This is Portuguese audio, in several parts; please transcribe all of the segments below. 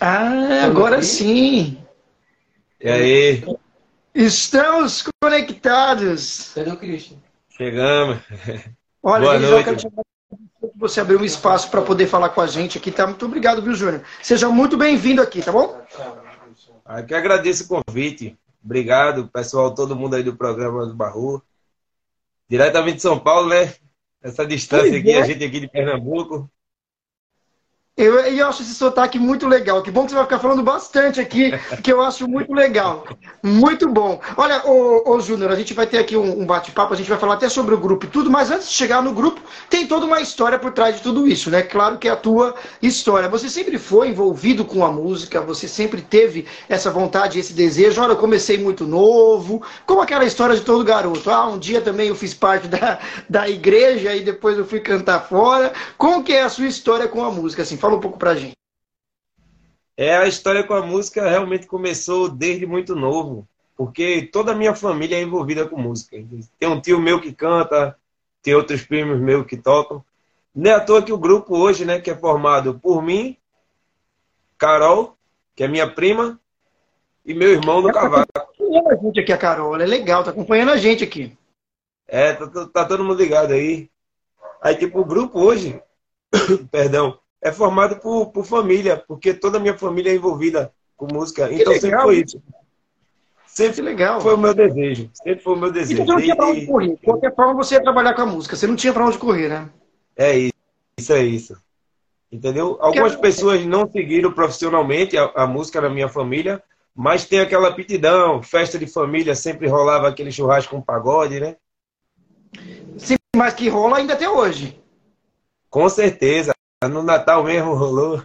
Ah, agora sim. E aí? Estamos conectados. Cadê o Christian? Chegamos. Olha, Boa Elisão, eu noite. quero te agradecer que você abriu um espaço para poder falar com a gente aqui, tá? Muito obrigado, viu, Júnior? Seja muito bem-vindo aqui, tá bom? Aqui agradeço o convite. Obrigado, pessoal, todo mundo aí do programa do Barru. Diretamente de São Paulo, né? Essa distância Pois aqui, é. a gente aqui de Pernambuco. Eu, eu acho esse sotaque muito legal. Que bom que você vai ficar falando bastante aqui, que eu acho muito legal. Muito bom. Olha, ô, ô Júnior, a gente vai ter aqui um, um bate-papo, a gente vai falar até sobre o grupo e tudo, mas antes de chegar no grupo, tem toda uma história por trás de tudo isso, né? Claro que é a tua história. Você sempre foi envolvido com a música, você sempre teve essa vontade, esse desejo. Olha, eu comecei muito novo, como aquela história de todo garoto. Ah, um dia também eu fiz parte da, da igreja e depois eu fui cantar fora. Como que é a sua história com a música? Assim, fala um pouco pra gente. É, a história com a música realmente começou desde muito novo, porque toda a minha família é envolvida com música. Tem um tio meu que canta, tem outros primos meus que tocam. Não é à toa que o grupo hoje, né, que é formado por mim, Carol, que é minha prima, e meu irmão no cavalo. acompanhando a gente aqui, a Carol. Ela é legal, tá acompanhando a gente aqui. É, tá, tá- tá todo mundo ligado aí. Aí, tipo, o grupo hoje, perdão, é formado por, por família, porque toda a minha família é envolvida com música. Então sempre legal. foi isso. Que Sempre legal. foi o meu desejo. Sempre foi o meu desejo. você não tinha pra onde correr. De qualquer forma, você ia trabalhar com a música. Você não tinha pra onde correr, né? É isso, isso é isso. Entendeu? Algumas pessoas não seguiram profissionalmente a, a música na minha família, mas tem aquela aptidão, festa de família, sempre rolava aquele churrasco com pagode, né? Sim, mas que rola ainda até hoje. Com certeza. No Natal mesmo rolou.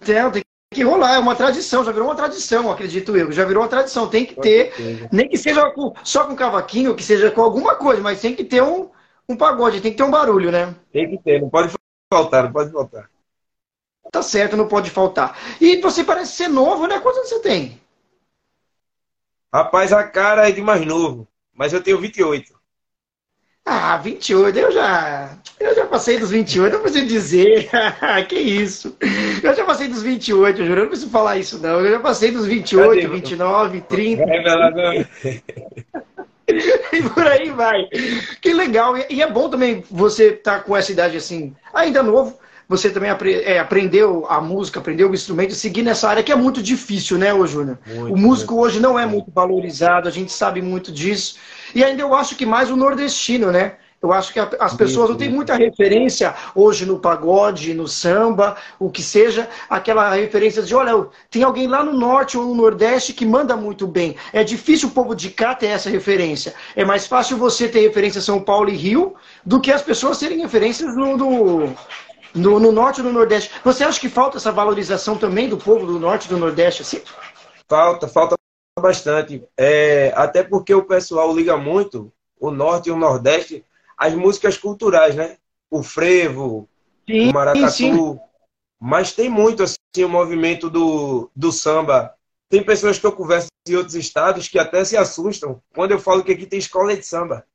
Tem, tem que rolar, é uma tradição, já virou uma tradição, acredito eu. Já virou uma tradição, tem que ter, nem que seja com- só com cavaquinho, que seja com alguma coisa, mas tem que ter um, um pagode, tem que ter um barulho, né? Tem que ter, não pode faltar, não pode faltar. Tá certo, não pode faltar. E você parece ser novo, né? Quantos anos você tem? Rapaz, a cara é de mais novo, mas eu tenho 28. Ah, 28, eu já. Eu já passei dos 28, não preciso dizer. que isso. Eu já passei dos 28, eu juro, eu não preciso falar isso, não. Eu já passei dos 28, Cadê? 29, 30. É revelador. E por aí vai. Que legal. E é bom também você estar com essa idade assim, ainda novo. Você também é, aprendeu a música, aprendeu o instrumento, seguir nessa área que é muito difícil, né, ô Júnior? Muito, O músico hoje não é muito valorizado, a gente sabe muito disso. E ainda eu acho que mais o nordestino, né? Eu acho que as pessoas não têm muita referência hoje no pagode, no samba, o que seja, aquela referência de, olha, tem alguém lá no norte ou no nordeste que manda muito bem. É difícil o povo de cá ter essa referência. É mais fácil você ter referência São Paulo e Rio do que as pessoas terem referências no, no, no, no norte ou no nordeste. Você acha que falta essa valorização também do povo do norte e do nordeste, assim? Falta, falta bastante. É, até porque o pessoal liga muito, o norte e o nordeste, as músicas culturais, né? O frevo, Sim, o maracatu. sim. Mas tem muito assim o movimento do, do samba. Tem pessoas que eu converso em outros estados que até se assustam quando eu falo que aqui tem escola de samba.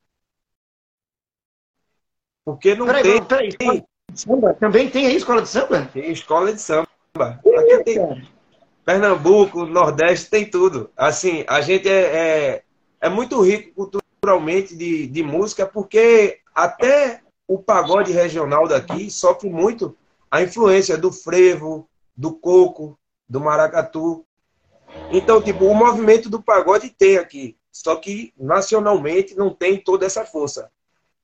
Porque não Peraí, tem, peraí, escola de samba? Também tem aí escola de samba? tem escola de samba. Aqui tem Pernambuco, Nordeste, tem tudo. Assim, a gente é, é, é muito rico culturalmente de, de música, porque até o pagode regional daqui sofre muito a influência do frevo, do coco, do maracatu. Então, tipo, o movimento do pagode tem aqui, só que nacionalmente não tem toda essa força.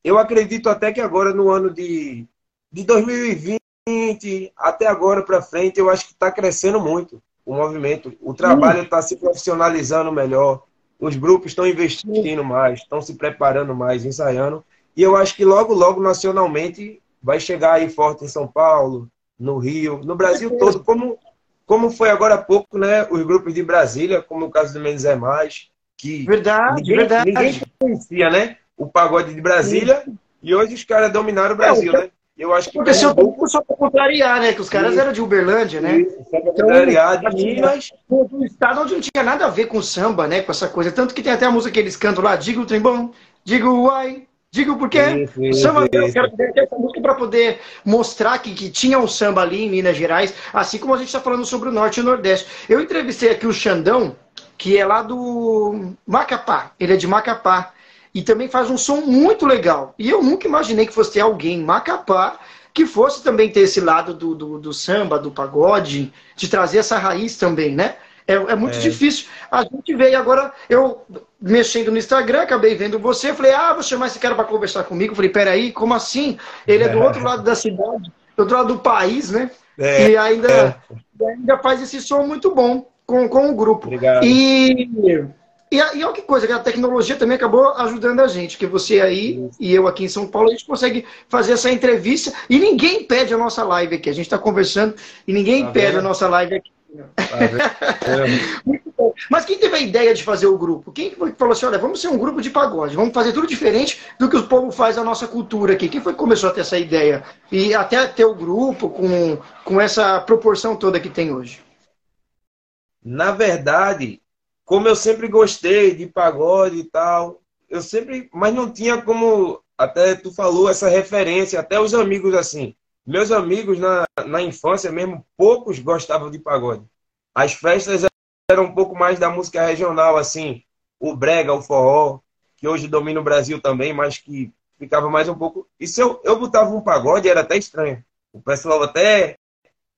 Eu acredito até que agora, no ano de, de 2020, até agora para frente, eu acho que está crescendo muito o movimento. O trabalho está se profissionalizando melhor, os grupos estão investindo mais, estão se preparando mais, ensaiando. E eu acho que logo, logo, nacionalmente, vai chegar aí forte em São Paulo, no Rio, no Brasil todo, como, como foi agora há pouco, né? Os grupos de Brasília, como o caso do Menos é Mais, que Verdade, ninguém, verdade. ninguém conhecia, né? O pagode de Brasília, e hoje os caras dominaram o Brasil, É, né? Eu acho que Aconteceu um pouco só para contrariar, né? Que os caras Isso. eram de Uberlândia, né? Isso, só pra contrariar, de assim, Minas, Do estado onde não tinha nada a ver com samba, né? Com essa coisa. Tanto que tem até a música que eles cantam lá, diga o trem bom, diga o uai, Digo porque sim, sim, samba, sim, eu quero ter essa música para poder mostrar que, que tinha um samba ali em Minas Gerais, assim como a gente está falando sobre o Norte e o Nordeste. Eu entrevistei aqui o Xandão, que é lá do Macapá. Ele é de Macapá. E também faz um som muito legal. E eu nunca imaginei que fosse ter alguém em Macapá que fosse também ter esse lado do, do, do samba, do pagode, de trazer essa raiz também, né? É, é muito é. difícil. A gente veio agora, eu mexendo no Instagram, acabei vendo você, falei, ah, vou chamar esse cara para conversar comigo. Falei, peraí, como assim? Ele é do outro lado da cidade, do outro lado do país, né? É. E ainda, é. ainda faz esse som muito bom com, com o grupo. Obrigado. E, e, e olha que coisa, que a tecnologia também acabou ajudando a gente, que você aí e eu aqui em São Paulo, a gente consegue fazer essa entrevista e ninguém pede a nossa live aqui. A gente está conversando e ninguém tá pede a nossa live aqui. Mas quem teve a ideia de fazer o grupo? Quem foi que falou assim, olha, vamos ser um grupo de pagode, vamos fazer tudo diferente do que o povo faz na nossa cultura aqui. Quem foi que começou a ter essa ideia? E até ter o grupo com, com essa proporção toda que tem hoje? Na verdade, como eu sempre gostei de pagode e tal, eu sempre, mas não tinha como, até tu falou, essa referência, até os amigos assim. Meus amigos na, na infância mesmo, poucos gostavam de pagode. As festas eram um pouco mais da música regional, assim, o brega, o forró, que hoje domina o Brasil também, mas que ficava mais um pouco. E se eu, eu botava um pagode, era até estranho. O pessoal até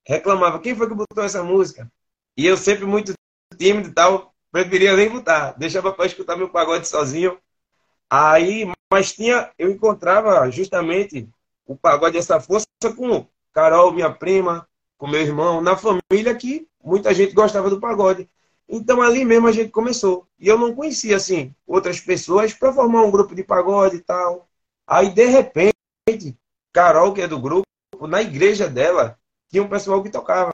reclamava: quem foi que botou essa música? E eu sempre muito tímido e tal, preferia nem botar, deixava para escutar meu pagode sozinho. Aí, mas tinha, eu encontrava justamente o pagode essa força com Carol, minha prima, com meu irmão, na família que muita gente gostava do pagode. Então ali mesmo a gente começou. E eu não conhecia assim outras pessoas para formar um grupo de pagode e tal. Aí de repente, Carol, que é do grupo, na igreja dela, tinha um pessoal que tocava.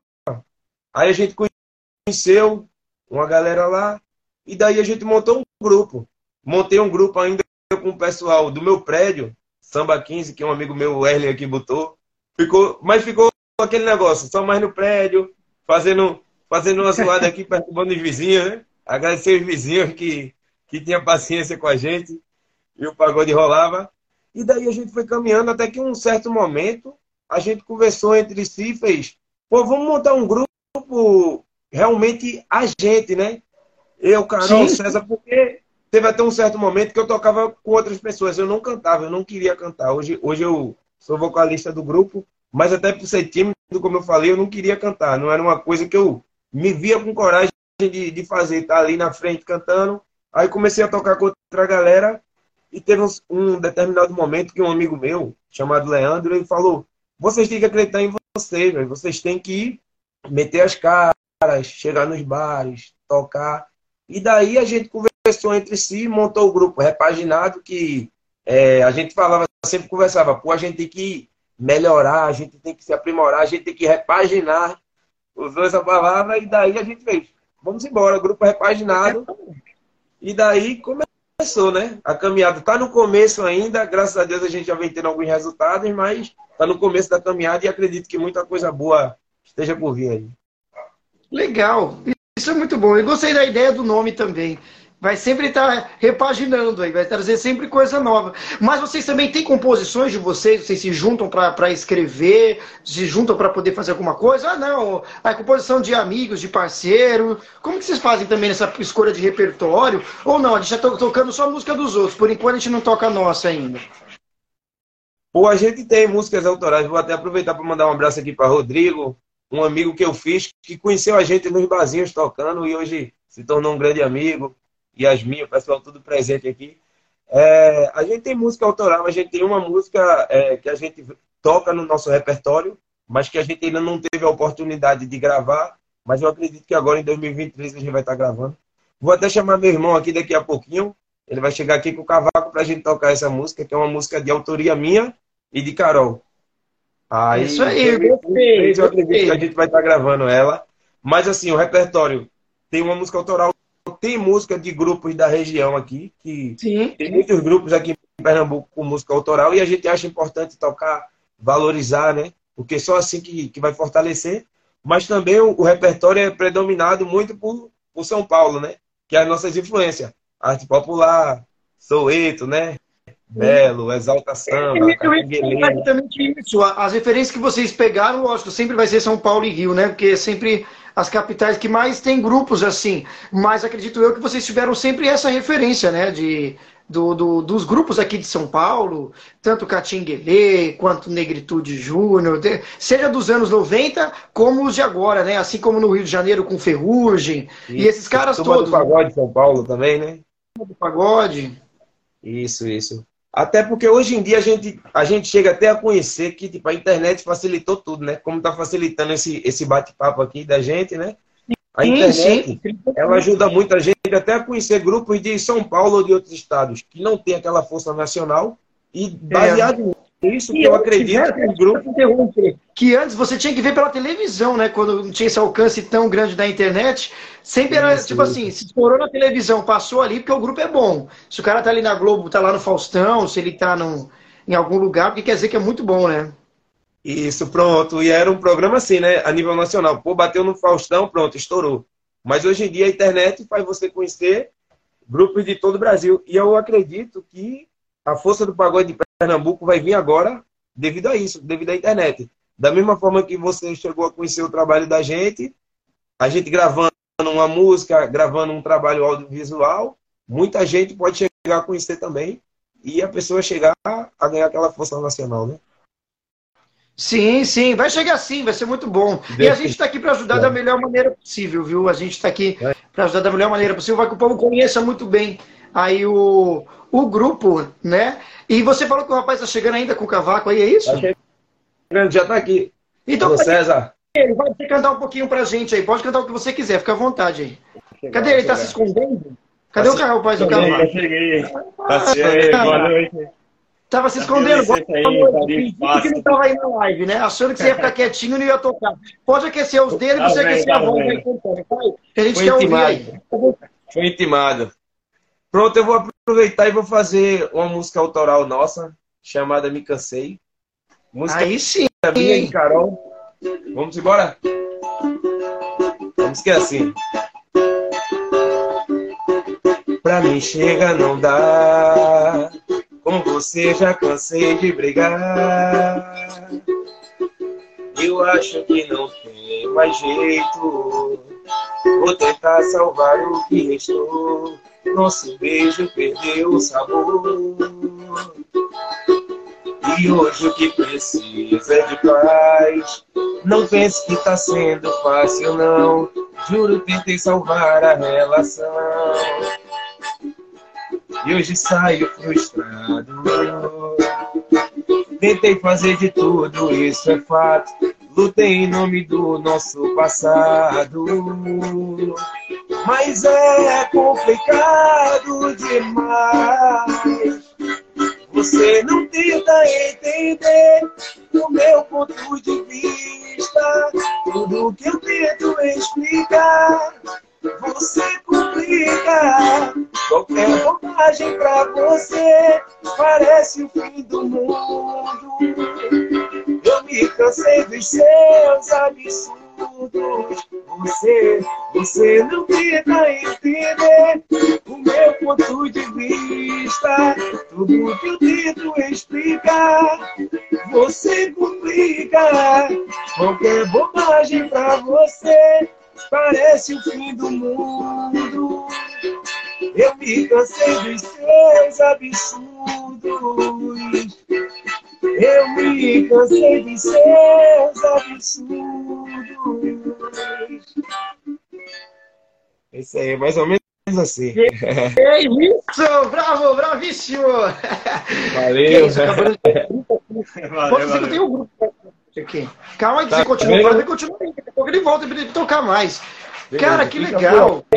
Aí a gente conheceu uma galera lá, e daí a gente montou um grupo. Montei um grupo ainda com o pessoal do meu prédio, Samba 15, que um amigo meu, Erlen, aqui botou. Ficou, mas ficou aquele negócio, só mais no prédio, fazendo, fazendo uma zoada aqui, perturbando os vizinhos, né? Agradecer os vizinhos que, que tinham paciência com a gente, e o pagode rolava. E daí a gente foi caminhando até que um certo momento a gente conversou entre si e fez, pô, vamos montar um grupo realmente a gente, né? Eu, Carol, Sim. César, porque teve até um certo momento que eu tocava com outras pessoas, eu não cantava, eu não queria cantar. Hoje, hoje eu sou vocalista do grupo, mas até por ser tímido, como eu falei, eu não queria cantar. Não era uma coisa que eu me via com coragem de, de fazer, estar tá ali na frente cantando. Aí comecei a tocar com outra galera e teve um, um determinado momento que um amigo meu, chamado Leandro, ele falou: vocês têm que acreditar em vocês, vocês têm que meter as caras, chegar nos bares, tocar. E daí a gente conversou entre si, montou o grupo repaginado, que é, a gente falava, sempre conversava, pô, a gente tem que melhorar, a gente tem que se aprimorar, a gente tem que repaginar. Usou essa palavra e daí a gente fez. Vamos embora, grupo repaginado. E daí começou, né? A caminhada está no começo ainda, graças a Deus a gente já vem tendo alguns resultados, mas está no começo da caminhada e acredito que muita coisa boa esteja por vir aí. Legal. Isso é muito bom. Eu gostei da ideia do nome também. Vai sempre estar repaginando aí, vai trazer sempre coisa nova. Mas vocês também têm composições de vocês? Vocês se juntam para escrever? Se juntam para poder fazer alguma coisa? Ah, não. A composição de amigos, de parceiro. Como que vocês fazem também essa escolha de repertório? Ou não? A gente está tocando só música dos outros. Por enquanto a gente não toca a nossa ainda. Pô, a gente tem músicas autorais. Vou até aproveitar para mandar um abraço aqui para Rodrigo, um amigo que eu fiz, que conheceu a gente nos barzinhos tocando e hoje se tornou um grande amigo. Yasmin, o pessoal tudo presente aqui. É, a gente tem música autoral, a gente tem uma música é, que a gente toca no nosso repertório, mas que a gente ainda não teve a oportunidade de gravar. Mas eu acredito que agora em 2023 a gente vai estar gravando. Vou até chamar meu irmão aqui daqui a pouquinho. Ele vai chegar aqui com o cavaco para a gente tocar essa música, que é uma música de autoria minha e de Carol. Aí, Isso aí, eu, eu acredito que a gente vai estar gravando ela. Mas assim, o repertório tem uma música autoral, tem música de grupos da região aqui, que Sim. tem muitos grupos aqui em Pernambuco com música autoral e a gente acha importante tocar, valorizar, né? Porque só assim que, que vai fortalecer. Mas também o, o repertório é predominado muito por, por São Paulo, né? Que é as nossas influências. Arte popular, Soueto, né? Belo, Exalta Samba, exatamente isso. As referências que vocês pegaram, lógico, sempre vai ser São Paulo e Rio, né? Porque é sempre as capitais que mais tem grupos assim. Mas acredito eu que vocês tiveram sempre essa referência, né? De, do, do, dos grupos aqui de São Paulo, tanto Catinguelê quanto Negritude Júnior, seja dos anos 90 como os de agora, né? Assim como no Rio de Janeiro com Ferrugem. Isso. E esses caras Turma todos. do Pagode de São Paulo também, né? Do Pagode. Isso, isso. Até porque hoje em dia a gente, a gente chega até a conhecer que tipo, a internet facilitou tudo, né? Como está facilitando esse, esse bate-papo aqui da gente, né? A internet, ela ajuda muita gente até a conhecer grupos de São Paulo ou de outros estados que não tem aquela força nacional e baseado nisso que eu acredito que o grupo que antes você tinha que ver pela televisão, né? Quando não tinha esse alcance tão grande da internet, sempre era isso, tipo assim, se estourou na televisão, passou ali porque o grupo é bom. Se o cara tá ali na Globo, tá lá no Faustão, se ele tá num, em algum lugar, porque quer dizer que é muito bom, né? Isso, pronto. E era um programa assim, né? A nível nacional. Pô, bateu no Faustão, pronto, estourou. Mas hoje em dia a internet faz você conhecer grupos de todo o Brasil. E eu acredito que a força do pagode de Pernambuco vai vir agora devido a isso, devido à internet. Da mesma forma que você chegou a conhecer o trabalho da gente, a gente gravando uma música, gravando um trabalho audiovisual, muita gente pode chegar a conhecer também e a pessoa chegar a ganhar aquela força nacional, né? Sim, sim, vai chegar sim, vai ser muito bom. E a gente está aqui para ajudar da melhor maneira possível, viu? A gente está aqui para ajudar da melhor maneira possível, para que o povo conheça muito bem aí o, o grupo, né? E você falou que o rapaz está chegando ainda com o cavaco aí, é isso? Tá chegando, já está aqui. Então, Alô, César. Ele vai cantar um pouquinho pra gente aí. Pode cantar o que você quiser, fica à vontade aí. Cadê ele? Está se escondendo? Cadê tá o rapaz do cavaco? Cheguei, cheguei. Boa noite. Tava se escondendo. Aí, tá que não estava aí na live, né? Achando que você ia ficar quietinho e não ia tocar. Pode aquecer os dedos e você tá aquecer tá a voz aí. A gente Foi quer intimado. ouvir aí. Foi intimado. Pronto, eu vou aproveitar e vou fazer uma música autoral nossa, chamada Me Cansei. Música aí sim. minha e Carol. Vamos embora? Vamos que é assim. Pra mim chega, não dá. Com você já cansei de brigar. Eu acho que não tem mais jeito. Vou tentar salvar o que restou. Nosso beijo perdeu o sabor. E hoje o que precisa é de paz. Não pense que tá sendo fácil, não. Juro, tentei salvar a relação e hoje saio frustrado. Tentei fazer de tudo, isso é fato. Lutei em nome do nosso passado. Mas é complicado demais. Você não tenta entender o meu ponto de vista. Tudo que eu tento explicar você complica. Qualquer bobagem pra você parece o fim do mundo. Eu me cansei dos seus absurdos. Você, você não tenta entender o meu ponto de vista. Tudo que eu tento explicar, você complica. Qualquer bobagem pra você parece o fim do mundo. Eu me cansei dos seus absurdos. Eu me cansei dos seus absurdos. Isso aí, mais ou menos assim. É isso! Bravo, bravíssimo! Valeu! Valeu, valeu. Tem um grupo aqui. Calma aí que tá, você continua falando e continua aí. Daqui a pouco ele volta para ele tocar mais. Beleza, Cara, que legal!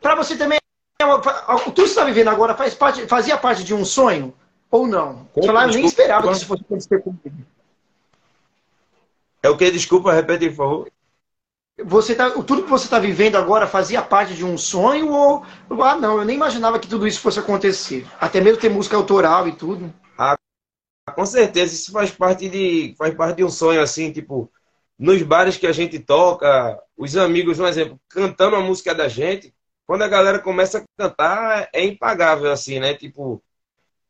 Para você também, tudo que você está vivendo agora faz parte, fazia parte de um sonho? Ou não? Como, Falar, eu nem esperava que isso fosse acontecer comigo. É o que? Desculpa, repete, por favor. Você tá, tudo que você está vivendo agora fazia parte de um sonho ou ah não, eu nem imaginava que tudo isso fosse acontecer. Até mesmo ter música autoral e tudo. Ah, com certeza, isso faz parte de faz parte de um sonho assim, tipo, nos bares que a gente toca, os amigos, um exemplo, cantando a música da gente, quando a galera começa a cantar, é impagável assim, né? Tipo,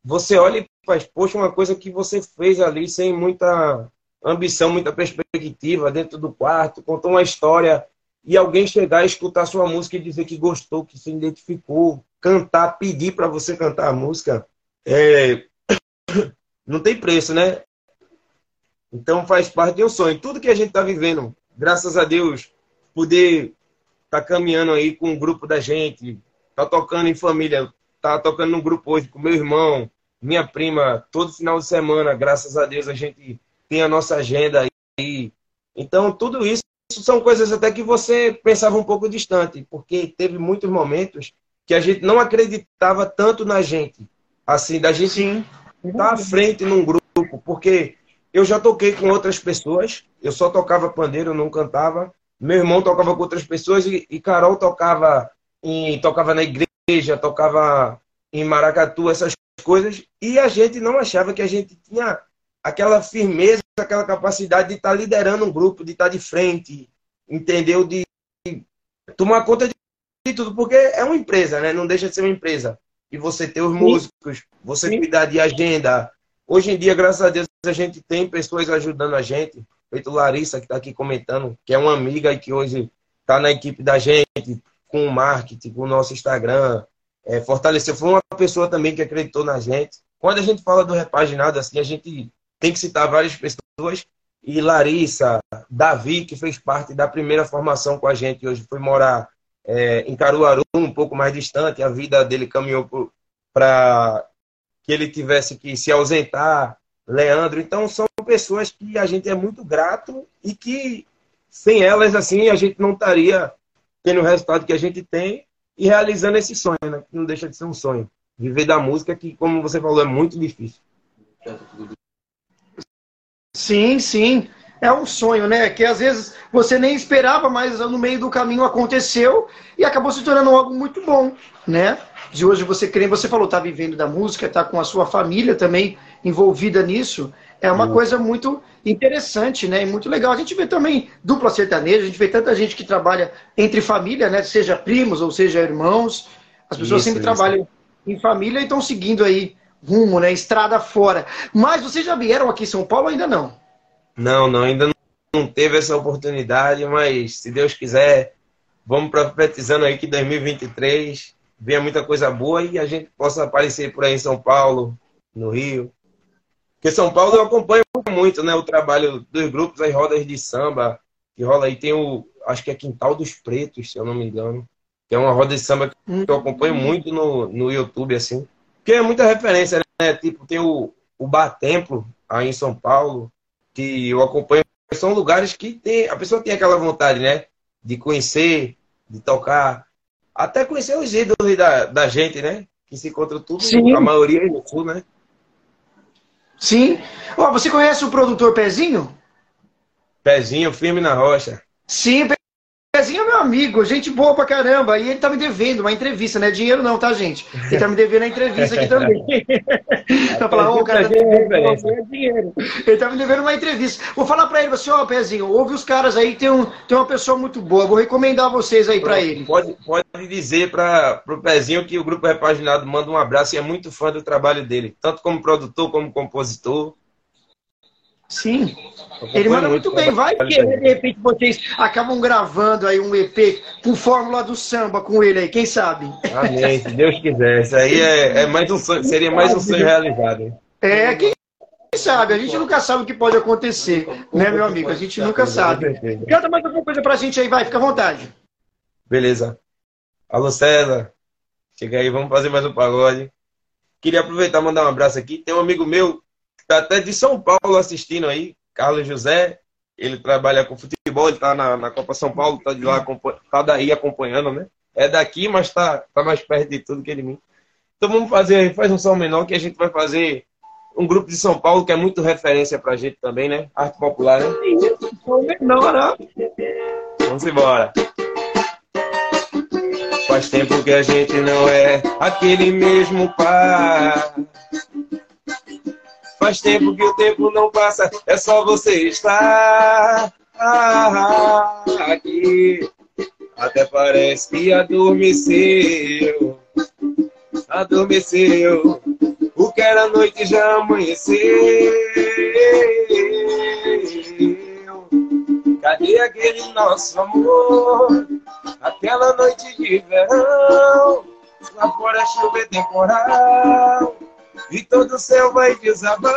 você olha e faz, poxa, uma coisa que você fez ali sem muita ambição, muita perspectiva, dentro do quarto, contou uma história e alguém chegar e escutar sua música e dizer que gostou, que se identificou, cantar, pedir para você cantar a música, é... não tem preço, né? Então faz parte de um sonho. Tudo que a gente está vivendo, graças a Deus, poder estar tá caminhando aí com o grupo da gente, tá tocando em família, tá tocando num grupo hoje com meu irmão, minha prima, todo final de semana, graças a Deus a gente tem a nossa agenda aí. Então tudo isso são coisas até que você pensava um pouco distante, porque teve muitos momentos que a gente não acreditava tanto na gente, assim, da gente Sim. estar à frente num grupo, porque eu já toquei com outras pessoas, eu só tocava pandeiro, não cantava. Meu irmão tocava com outras pessoas e, e Carol tocava em, tocava na igreja, tocava em Maracatu, essas coisas, e a gente não achava que a gente tinha aquela firmeza, aquela capacidade de estar tá liderando um grupo, de estar tá de frente, entendeu? De tomar conta de tudo, porque é uma empresa, né? Não deixa de ser uma empresa. E você ter os músicos, você Sim. cuidar de agenda. Hoje em dia, graças a Deus, a gente tem pessoas ajudando a gente. Feito Larissa, que está aqui comentando, que é uma amiga e que hoje está na equipe da gente, com o marketing, com o nosso Instagram. É, fortaleceu. Foi uma pessoa também que acreditou na gente. Quando a gente fala do repaginado, assim, a gente tem que citar várias pessoas. E Larissa, Davi, que fez parte da primeira formação com a gente, hoje foi morar é, em Caruaru, um pouco mais distante. A vida dele caminhou para que ele tivesse que se ausentar. Leandro, então são pessoas que a gente é muito grato e que sem elas, assim, a gente não estaria tendo o resultado que a gente tem e realizando esse sonho, né? Que não deixa de ser um sonho. Viver da música, que, como você falou, é muito difícil. Sim, sim. É um sonho, né? Que às vezes você nem esperava, mas no meio do caminho aconteceu e acabou se tornando algo muito bom, né? De hoje você crê, você falou, tá vivendo da música, tá com a sua família também envolvida nisso. É uma coisa muito interessante, né? E muito legal. A gente vê também dupla sertaneja, a gente vê tanta gente que trabalha entre família, né? Seja primos ou seja irmãos. As pessoas isso, sempre isso. trabalham em família e estão seguindo aí rumo, né? Estrada fora. Mas vocês já vieram aqui em São Paulo ainda não? Não, não, ainda não teve essa oportunidade, mas se Deus quiser, vamos profetizando aí que 2023 venha muita coisa boa e a gente possa aparecer por aí em São Paulo, no Rio. Porque São Paulo eu acompanho muito, né? O trabalho dos grupos, as rodas de samba que rola aí. Tem o, acho que é Quintal dos Pretos, se eu não me engano. Que é uma roda de samba que eu acompanho muito no, no YouTube, assim. Que é muita referência, né? Tipo, tem o, o Bar Templo aí em São Paulo, que eu acompanho. São lugares que tem, a pessoa tem aquela vontade, né? De conhecer, de tocar. Até conhecer os ídolos da, da gente, né? Que se encontra tudo, Sim. a maioria aí no sul, né? Sim. Oh, você conhece o produtor Pezinho? Pezinho, firme na rocha. Sim, Pezinho é meu amigo, gente boa pra caramba. E ele tá me devendo uma entrevista, não é dinheiro não, tá, gente? Ele tá me devendo a entrevista aqui também. então, falar, ô, oh, cara, tá é dinheiro. Ele tá me devendo uma entrevista. Vou falar pra ele, você, ó, Pezinho, ouve os caras aí, tem, um, tem uma pessoa muito boa. Vou recomendar vocês aí pra ele. Pode, pode dizer para pro Pezinho que o Grupo Repaginado manda um abraço e é muito fã do trabalho dele, tanto como produtor como compositor. Sim. Ele manda muito, bem. Vai que de repente vocês acabam gravando aí um EP com fórmula do samba com ele aí, quem sabe? Amém, se Deus quiser. Isso aí é, é mais um sonho, seria mais um sonho realizado. É, quem sabe? A gente nunca sabe o que pode acontecer, né, meu amigo? A gente nunca sabe. Canta mais alguma coisa pra gente aí, vai, fica à vontade. Beleza. Alô, César. Chega aí, vamos fazer mais um pagode. Queria aproveitar e mandar um abraço aqui. Tem um amigo meu Está até de São Paulo assistindo aí, Carlos José. Ele trabalha com futebol, ele está na, na, Copa São Paulo, está de lá, tá daí acompanhando, né? É daqui, mas está tá mais perto de tudo que ele mim. Então vamos fazer, faz um som menor que a gente vai fazer um grupo de São Paulo que é muito referência pra gente também, né? Arte popular, né? Menor, né? Vamos embora. Faz tempo que a gente não é aquele mesmo par. Faz tempo que o tempo não passa, é só você estar aqui. Até parece que adormeceu, adormeceu. O qualquer a noite já amanheceu. Cadê aquele nosso amor? Aquela noite de verão, lá fora chuva é temporal e todo o céu vai desabar.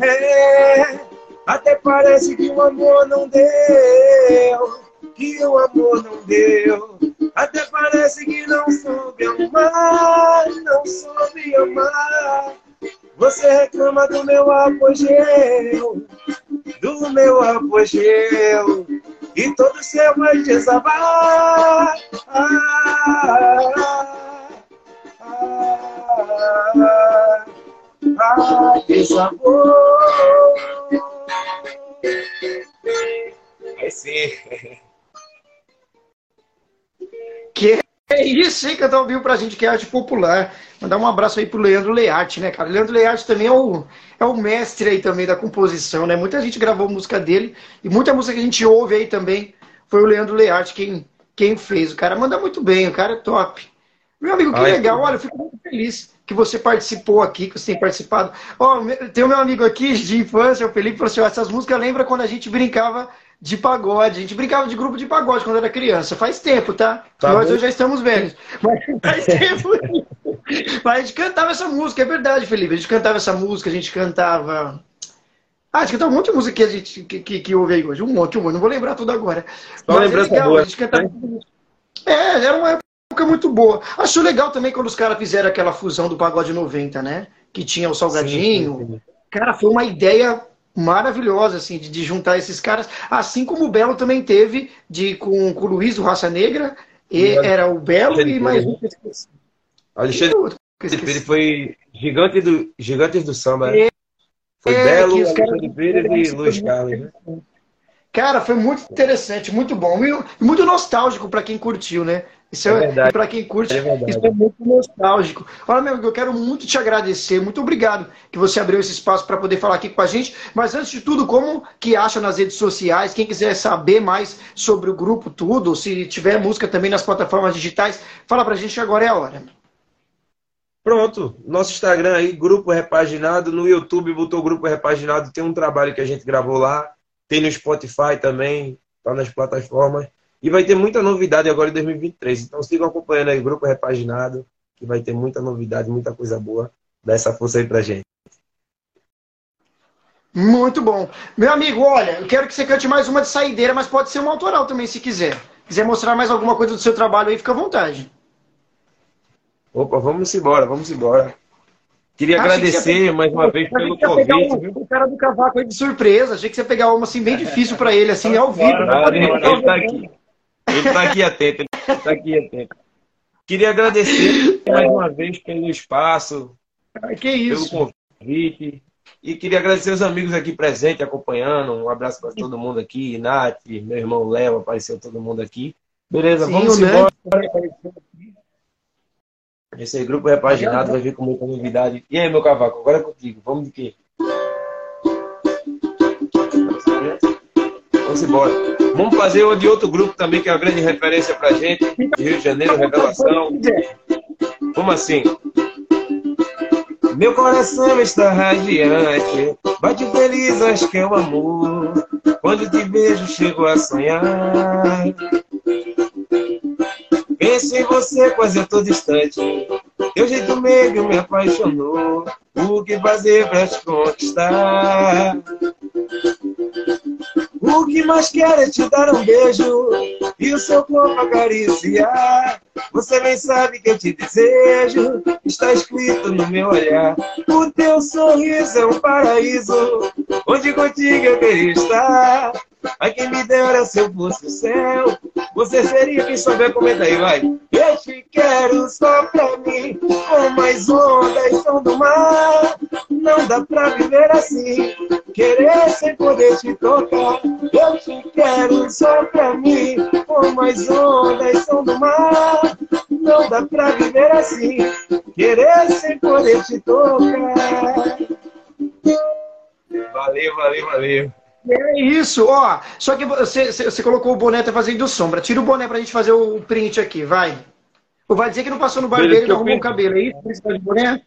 É, até parece que o amor não deu, que o amor não deu. Até parece que não soube amar, não soube amar. Você reclama do meu apogeu, do meu apogeu, e todo céu vai desabar. Ah, ah, ah, desabou. Aí sim. Que é isso, hein? Cantar ao vivo pra gente que é arte popular. Mandar um abraço aí pro Leandro Learte, né, cara? Leandro Learte também é o, é o mestre aí também da composição, né? Muita gente gravou música dele e muita música que a gente ouve aí também foi o Leandro Learte quem, quem fez. O cara manda muito bem, o cara é top. Meu amigo, que Ai, legal. Olha, eu fico muito feliz que você participou aqui, que você tem participado. Ó, oh, tem o meu amigo aqui de infância, o Felipe, falou assim: oh, essas músicas lembra quando a gente brincava de pagode. A gente brincava de grupo de pagode quando era criança. Faz tempo, tá? tá Nós hoje já estamos velhos. Mas faz tempo. Mas a gente cantava essa música, é verdade, Felipe. A gente cantava essa música, a gente cantava. Ah, a gente cantava um monte de música que a gente que, que, que ouve aí hoje. Um monte, um monte. Não vou lembrar tudo agora. Só Mas é legal, boa. a gente cantava. Né? É, era uma época muito boa. Acho legal também quando os caras fizeram aquela fusão do pagode 90, né? Que tinha o Salgadinho. Sim, sim. Cara, foi uma ideia maravilhosa, assim, de, de, juntar esses caras. Assim como o Belo também teve de, com, com o Luiz do Raça Negra. E era o Belo e mais um que esqueci. Alexandre ele foi gigante do, gigantes do samba. É, foi é, Belo, Alexandre Pires e Luiz Carlos. Né? Cara, foi muito interessante, muito bom. E muito nostálgico para quem curtiu, né? Isso é, é para quem curte, é isso é muito nostálgico. Olha, meu amigo, eu quero muito te agradecer, muito obrigado que você abriu esse espaço para poder falar aqui com a gente. Mas antes de tudo, como que acha nas redes sociais? Quem quiser saber mais sobre o grupo tudo, se tiver música também nas plataformas digitais, fala para a gente que agora é a hora. Pronto, nosso Instagram aí, Grupo Repaginado, no YouTube botou Grupo Repaginado, tem um trabalho que a gente gravou lá, tem no Spotify também, tá nas plataformas. E vai ter muita novidade agora em 2023. Então sigam acompanhando aí o Grupo Repaginado, que vai ter muita novidade, muita coisa boa. Dá essa força aí pra gente. Muito bom. Meu amigo, olha, eu quero que você cante mais uma de saideira, mas pode ser uma autoral também, se quiser. Quiser mostrar mais alguma coisa do seu trabalho aí, fica à vontade. Opa, vamos embora, vvamos embora. Queria agradecer que mais uma vez pelo convite. Um, o cara do cavaco aí de surpresa. Achei que você ia pegar uma assim bem difícil para ele, assim, ao vivo. Ah, ele, ele tá aqui. Ele está aqui atento, ele está aqui atento. Queria agradecer mais uma vez pelo espaço, que isso. pelo convite. E queria agradecer os amigos aqui presentes, acompanhando. Um abraço para todo mundo aqui. Nath, meu irmão Léo, apareceu todo mundo aqui. Beleza, Sim, vamos né? Esse grupo repaginado vai vir com muita novidade. E aí, meu cavaco, agora é contigo. Vamos de quê? Vamos embora. Vamos fazer o de outro grupo também, que é uma grande referência pra gente. Rio de Janeiro, Revelação. Como assim? Meu coração está radiante, bate feliz, acho que é o amor. Quando te vejo, chego a sonhar. Penso em você, quase eu tô distante. Teu jeito meio me apaixonou. O que fazer pra te conquistar? O que mais quero é te dar um beijo e o seu corpo acariciar. Você bem sabe que eu te desejo, está escrito no meu olhar. O teu sorriso é um paraíso, onde contigo eu queria estar. Ai, quem me dera se eu fosse o céu. Você seria quem souber, comenta aí, vai. Eu te quero só pra mim, com mais ondas são do mar. Não dá pra viver assim, querer sem poder te tocar. Eu te quero só pra mim, com mais ondas são do mar. Não dá pra viver assim, querer sem poder te tocar. Valeu, valeu, valeu. É isso, ó. Só que você, você colocou o boné tá fazendo sombra. Tira o boné pra gente fazer o print aqui, vai. Vai dizer que não passou no barbeiro e não arrumou o cabelo, é isso? Tá de boné?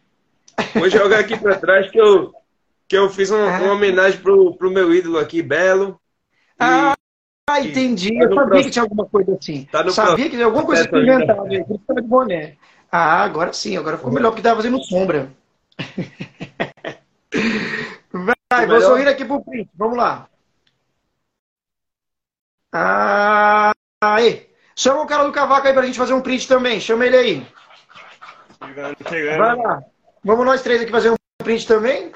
Vou jogar aqui para trás que eu, que eu fiz uma, ah. uma homenagem pro, pro meu ídolo aqui, Belo. Ah, ah entendi. Tá eu sabia que tinha alguma coisa assim. Tá sabia que tinha alguma coisa experimentada. Por isso de boné. Ah, agora sim, agora ficou melhor porque estava fazendo sombra. Vai, vou sorrir aqui pro print. Vamos lá. Ah, aí. Chama o cara do cavaco aí pra gente fazer um print também. Chama ele aí. Chegando, chegando. Vai lá. Vamos nós três aqui fazer um print também?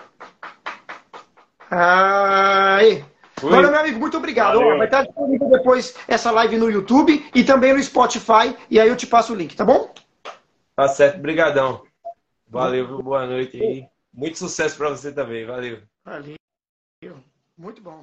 Aí. Olha, meu amigo, muito obrigado. Ó, vai estar disponível depois essa live no YouTube e também no Spotify. E aí eu te passo o link, tá bom? Tá certo, brigadão. Valeu, boa noite aí. Muito sucesso para você também, valeu. Valeu. Muito bom.